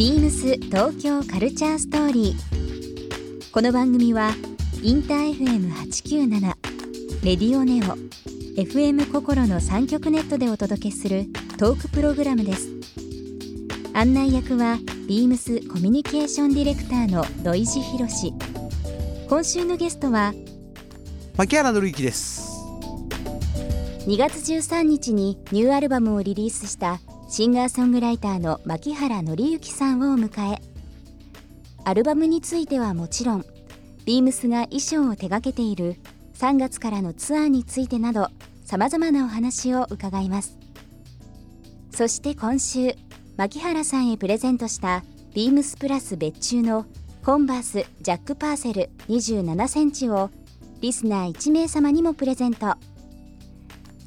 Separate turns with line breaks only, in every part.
ビームス東京カルチャーストーリー。この番組はインター FM897 レディオネオ FM 心の三極ネットでお届けするトークプログラムです。案内役はビームスコミュニケーションディレクターの土井博志。今週のゲストは
牧原紀之です
2月13日にニューアルバムをリリースしたシンガーソングライターの牧原紀之さんを迎え。アルバムについてはもちろんビームスが衣装を手掛けている3月からのツアーについてなどさまざまなお話を伺います。そして今週牧原さんへプレゼントしたビームスプラス別注のコンバースジャックパーセル27センチをリスナー1名様にもプレゼント。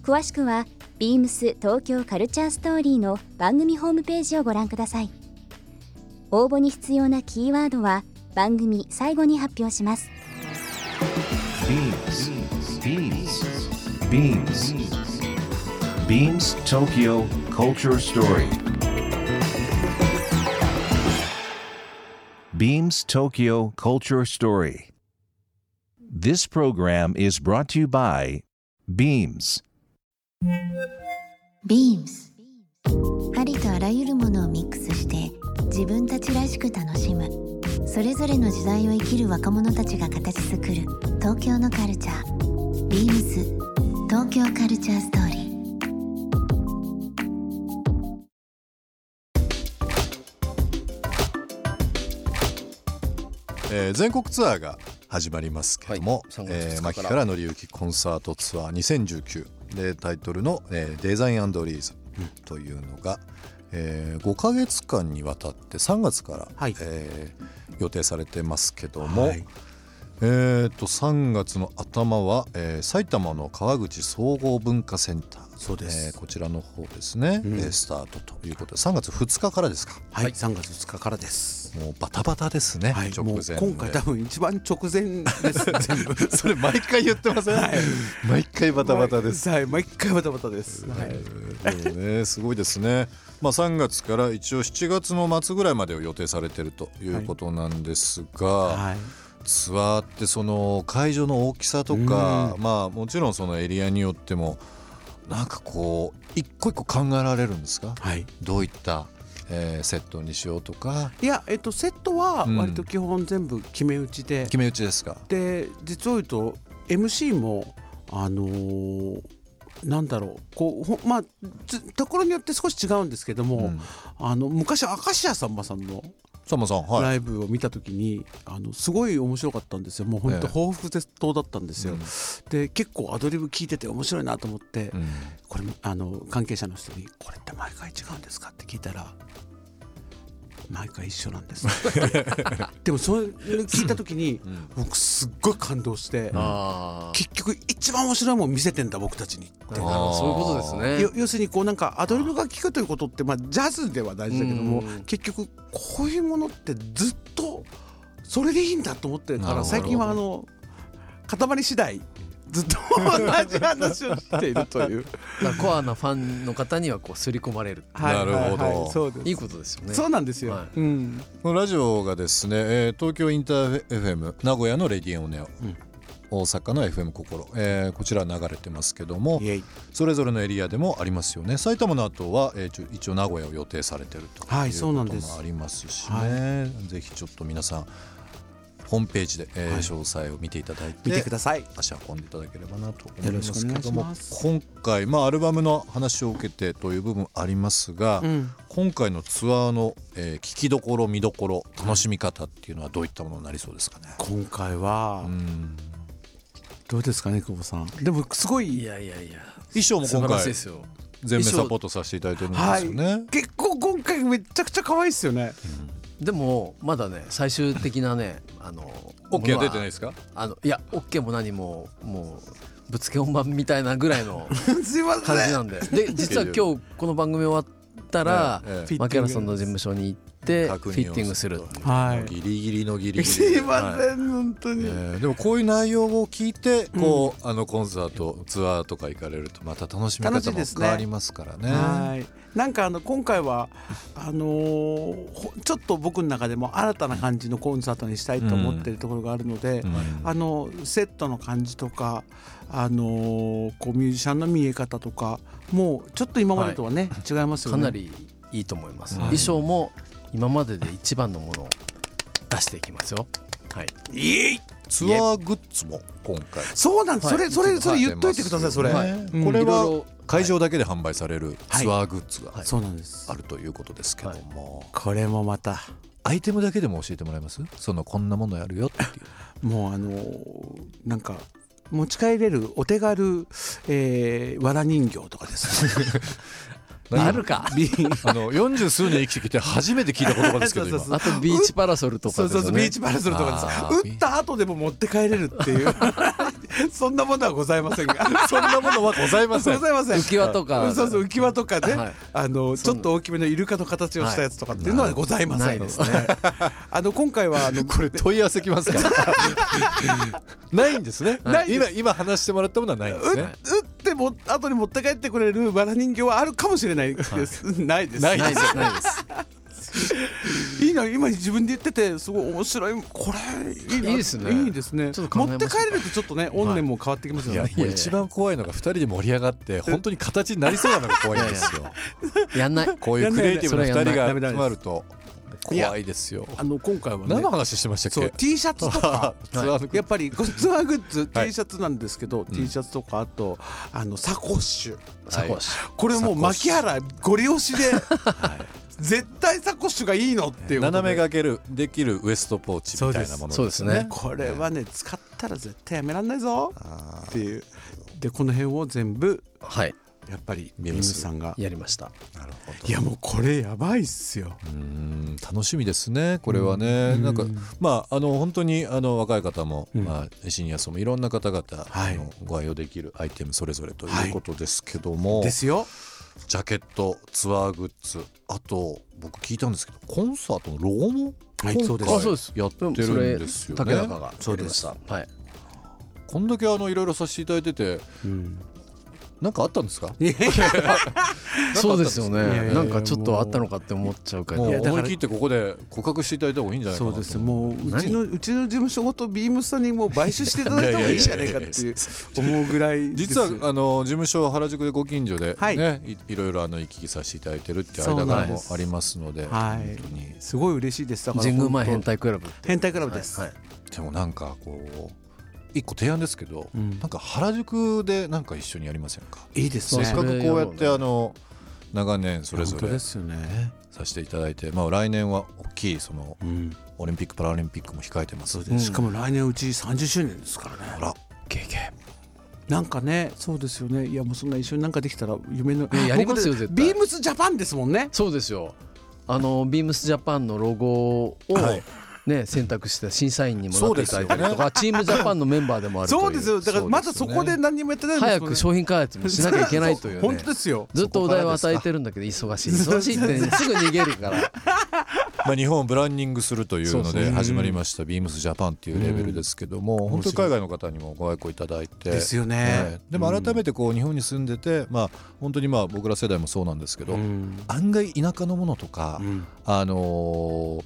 詳しくはビームス東京カルチャーストーリーの番組ホームページをご覧ください。応募に必要なキーワードは番組最後に発表します。
ビームスビームスビームスビームス東京カルチャーストーリービームス東京カルチャーストーリー This program is brought to by Beams.
ビームスありとあらゆるものをミックスして自分たちらしく楽しむ。それぞれの時代を生きる若者たちが形作る。東京のカルチャー。ビームス東京カルチャーストーリー。
えー全国ツアーが始まりますけども、
はい3月2日から。
えー牧原紀之コンサートツアー2019でタイトルの、えーデザインリーズというのが、え5ヶ月間にわたって3月から、
はい。
えー予定されてますけども、
はい
えー、と3月の頭は、えー埼玉の川口総合文化センター。
そうです。
えーこちらの方ですね、
うん。
えースタートということで。3月2日からですか？
はい、3月2日からです。
もうバタバタですね、
はい、
直前で。
今回多分一番直前です。
それ毎回言ってません、毎回バタバタです、
はい。毎回バタバタです、はい。
えもねすごいですね。まあ3月から一応7月の末ぐらいまでを予定されてるということなんですが、
はい
ツアーってその会場の大きさとか、まあもちろんそのエリアによってもなんかこう一個一個考えられるんですか？
はい。
どういった、えーセットにしようとか？
いやえっとセットは
うん。
割と基本全部決め打ちで、
決め打ちですか？
で実を言うと MC もあのーなんだろう。こうほまあつところによって少し違うんですけども、
うん。
あの昔明石家さんまさんの
さんまさんはい。
ライブを見た時に、あのすごい面白かったんですよ。もう本当
ええ。
抱負絶倒だったんですよ、
うん。
で結構アドリブ聞いてて面白いなと思って、
うん。
これあの関係者の人に「これって毎回違うんですか?」って聞いたら「毎回一緒なんです」でもそれ聞いた時に僕すっごい感動して、結局一番面白いもん見せてんだ僕たちにって。
そういうことですね。
よ要するにこうなんかアドリブが効くということってまあジャズでは大事だけども
うん。
結局こういうものってずっとそれでいいんだと思ってるから最近はあの塊次第ずっと同じ話をしているという。
コアなファンの方にはこう刷り込まれる
はい
なるほど
はいはい。そうです。
いいことですよね。
そうなんですよ、
はい。
うん。
このラジオがですね、えー東京インター FM 名古屋のレディオネオ、
ん。
大阪の FM 心、えーこちら流れてますけども
イエイ。
それぞれのエリアでもありますよね。埼玉の後は、えーちょ一応名古屋を予定されてると
はい
いうこと
そうなんです
もありますしね、ぜひちょっと皆さんホームページで、えー
はい。
詳細を見ていただいて
見てください。
足運んでいただければなと思いますけども。今回、まあ、アルバムの話を受けてという部分ありますが、
うん。
今回のツアーの、えー聞きどころ見どころ楽しみ方っていうのはどういったものになりそうですかね？
今回は
うん。
どうですかね久保さん。でもすごい
いやいやいや。
衣装も今回全面サポートさせていただいてるんです
はい。
よね。
結構今回めちゃくちゃ可愛いですよね
でもまだね最終的なねあの
OK は出てない
い
ですか？
あのいや OK も何ももうぶつけ本番みたいなぐらいの 感じなんで。で実は今日この番組終わったら
ええ。え
牧原さんの事務所に行ってフィッティングする。
はい。
ギリギリのギリギリ
すいません、本当に、
えーでもこういう内容を聞いてこう、あのコンサートツアーとか行かれるとまた楽しみ方も変わりますからね。
はいなんかあの今回はあのーほちょっと僕の中でも新たな感じのコンサートにしたいと思ってるところがあるので、
うん。
あのセットの感じとか、あのーこうミュージシャンの見え方とかもうちょっと今までとはね、違いますよね。
かなりいいと思います、
はい。
衣装も今までで一番のものを出していきますよ。はい。
イエイ
ツアーグッズも今回。
そうなんです、
はい
それそれそれ言っといてくださいそれ、
はい。
うん。
これは会場だけで販売される
はい。
ツアーグッズがあるということですけども、
これもまた。
アイテムだけでも教えてもらえます？そのこんなものやるよっていう。
もうあのーなんか持ち帰れるお手軽、えー、わら人形とかですね。
あるか？
ビ
あの40数年生きてきて初めて聞いた言葉ですけど
あとビーチパラソルとかね。
そうそうビーチパラソルとかです。打った後でも持って帰れるっていう そんなものはございませんが。
今 そんなものはございません。
ございません。
浮き輪とか。
そうそう浮き輪とかね、
はい。
あのちょっと大きめのイルカの形をしたやつとかっていうのはございません、
ですね。
あの今回はあの
これ問い合わせきますか？ないんですね。今今話してもらったものはないんです
打
ね
打っても後に持って帰ってくれるバラ人形はあるかもしれないです、ないです。
ない
です。ないです
いいな今自分で言っててすごい面白い。これいいな。い
いですね。
いいですね。
ちょっと考
持って帰れるとちょっとね怨念も変わってきますよね、
一番怖いのが2人で盛り上がって本当に形になりそうなのが怖いんですよ。
やんない。
こういうクリエイティブな2人が集まると怖いですよ。
あの今回はね
何の話してましたっ
そう
け
T シャツとか。
ツアーの
やっぱりこツアーグッズ
はい。
T シャツなんですけど、T シャツとかあとあのサコッシュ。
サコッシ
これもう牧原ゴリ押しで、絶対サコッシュがいいのっていう
斜め掛けるできるウエストポーチみたいなもの
そうですね。
これはね使ったら絶対やめらんないぞ。っていう。でこの辺を全部
ュはい。
やっぱりビー
ビーム
さんが。
やりました。
なるほど。
いやもうこれやばいっすよ。
うーん楽しみですねこれはね、なんかまああの本当にあの若い方も、
うん。
まあ、シニア層もいろんな方々、
はい。
あのご愛用できるアイテムそれぞれということですけども、
ですよ
ジャケットツアーグッズあと僕聞いたんですけどコンサートのロゴも今
はいそうです。
回
あそうです。
やってるんですよね。
竹中が
そうで
したはい。
こんだけあのいろいろさせていただいてて
うん
なんかあったんですか？
そうですよね。なんかちょっとあったのかって思っちゃうから。
思い切ってここで告白していただいた方がいいんじゃないか
そうですもううちのうちの事務所ごとビームスさんにもう買収していただいた方がいいんじゃないかっていう 思うぐらい
実はあの事務所は原宿でご近所でね、
はい。
ろいろあの行き来させていただいてるっていう間柄もありますので
はい。
本当に。
すごい嬉しいです。だから
神宮前変態クラブ
変態クラブです。
はい。
でもなんかこう一個提案ですけど、
うん。
なんか原宿でなんか一緒にやりませんか？
いいですね。
せっかくこうやってあの長年それぞれ
ですよね。
させていただいて、まあ、来年は大きいその
うん。
オリンピック・パラリンピックも控えてます。
そうです。しかも来年うち30周年ですからね。
あら
ゲーゲ
なんかねそうですよね。いやもうそんな一緒になんかできたら夢の
いややりますよ絶対。
ビームスジャパンですもんね。
そうですよ。あのビームスジャパンのロゴを
はい
ね選択して審査員にもなっていただいたりとかチームジャパンのメンバーでもあるという。
そうですよ。だからまだそこで何にもやってないんです
早く商品開発もしなきゃいけないという
本
ね
当ですよ。
ずっとお題を与えてるんだけど忙しい。忙しいってねす。ぐ逃げるから。
まあ、日本をブランディングするというので始まりましたビームスジャパンっていうレベルですけども、本当に海外の方にもご愛顧いただいて。
ですよね。
ええ。でも改めてこう日本に住んでて、まあ、本当にまあ僕ら世代もそうなんですけど、
うん。
案外田舎のものとか、
うん。
あのー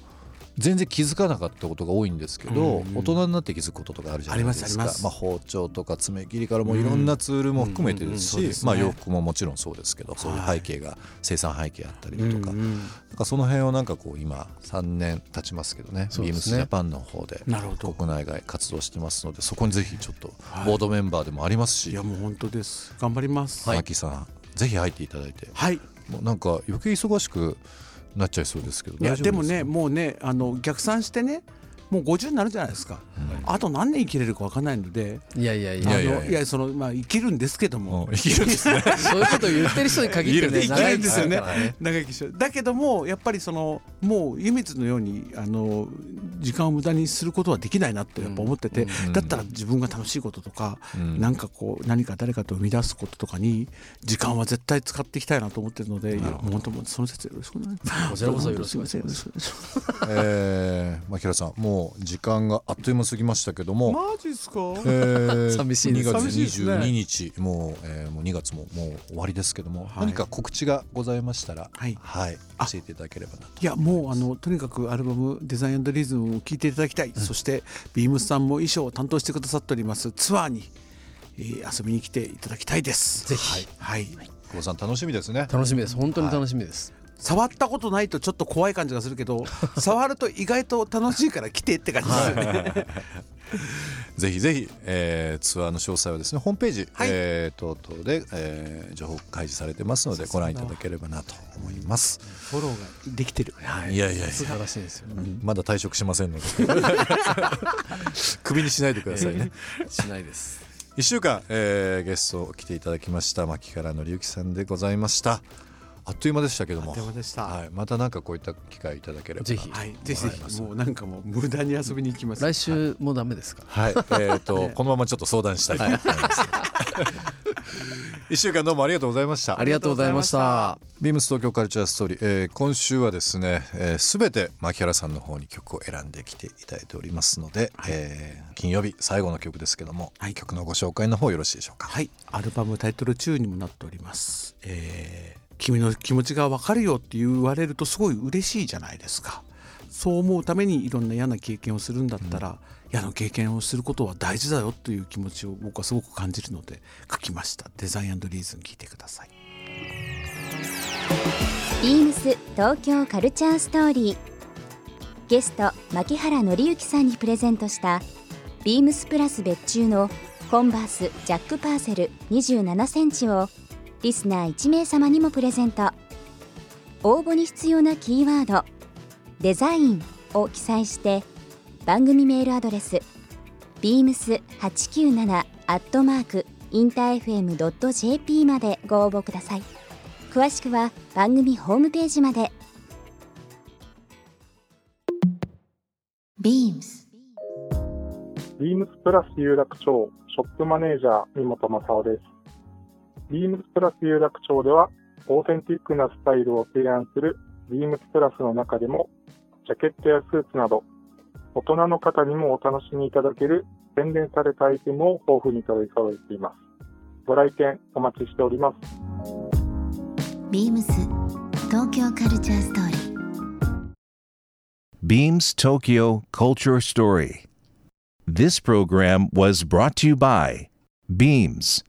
全然気づかなかったことが多いんですけど、
うん
大人になって気づくこととかあるじゃないですか。
ありますあ
包丁とか爪切りからもいろんなツールも含めてですし、まあ、洋服ももちろんそうですけどそういう背景が、生産背景あったりとか,、なんかその辺をなんかこう今3年経ちますけどねビームスジャパンの方で国内外活動してますのでそこにぜひちょっと
はい。
ボードメンバーでもありますし、
いやもう本当です。頑張ります。
マキさんぜひ入っていただいて。
はい。
もうなんか余計忙しくなっちゃいそうですけど。
いやでもね
か
もうねあの逆算してねもう50になるじゃないですか、あと何年生きれるか分かんないので
いやいやい
あの
や
いやいや。
いやそのまあ生きるんですけども、
うん生きるんですね。
そういうことを言ってる人に限ってね
生きるんですよね。
長生き
しよう。だけどもやっぱりそのもう湯水のようにあの時間を無駄にすることはできないなってやっぱ思ってて、
うん。
だったら自分が楽しいこととか、
うん。
なんかこう何か誰かと生み出すこととかに時間は絶対使っていきたいなと思ってるのでいやもう本当もうその説よろしくお願いします。
こちらこそ
よろしくお願いします。
えー、牧原さんももう時間があっという間過ぎましたけども、
マジっすか？
えー
寂しいです。
2月
寂しいですね
22日、もう、えーもう2月ももう終わりですけども、
はい。
何か告知がございましたら、
はい。
教えていただければなと。
いやもうあのとにかくアルバム「デザインリズム」を聴いていただきたい、そしてビームスさんも衣装を担当してくださっておりますツアーに、えー遊びに来ていただきたいです。
ぜひ。
はい、
久保さん楽しみですね。
楽しみです。本当に楽しみです、
触ったことないとちょっと怖い感じがするけど 触ると意外と楽しいから来てって感じですよね、
ぜひぜひ、えーツアーの詳細はですねホームページ、
はい。
えー等々で、えー情報開示されてますのでご覧いただければなと思います。
フォローができてる、
い。やいやい
素晴らしいですよ、
まだ退職しませんので。クビにしないでくださいね。
しないです。
1週間、えーゲスト来ていただきました牧原紀之さんでございましたあっという間でしたけども。
あっという間でした。
はい、またなんかこういった機会いただければな
ぜひ。
はい、ぜひぜひ。もうなんかもう無駄に遊びに行きます。
来週もダメですか？
はい、えっ、と、このままちょっと相談したいと思います。一週間どうもありがとうございました。
あ。りがとうございました。
ビームス東京カルチャーストーリー、えー今週はですね、す、えー、べ、て牧原さんの方に曲を選んできていただいておりますので、えー金曜日最後の曲ですけども、
はい。
曲のご紹介の方よろしいでしょうか？
はい、アルバムタイトル中にもなっております。えー君の気持ちが分かるよって言われるとすごい嬉しいじゃないですか。そう思うためにいろんな嫌な経験をするんだったら、嫌な経験をすることは大事だよという気持ちを僕はすごく感じるので書きました。デザインリーズン聞いてください。
ビームス東京カルチャーストーリーゲスト牧原紀之さんにプレゼントしたビームスプラス別注のコンバースジャックパーセル27センチをリスナー1名様にもプレゼント。応募に必要なキーワード「デザイン」を記載して番組メールアドレス beams897 アットマークインター FM.jp までご応募ください。詳しくは番組ホームページまで。
ビームス。
ビームスプラス有楽町ショップマネージャー三本正夫です。ビームスプラス有楽町ではオーセンティックなスタイルを提案するビームスプラスの中でもジャケットやスーツなど大人の方にもお楽しみいただける洗練されたアイテムを豊富に取り揃えています。ご来店お待ちしております。
ビームス東京カルチャーストーリー
Beams Tokyo Culture Story. This program was brought to you by Beams.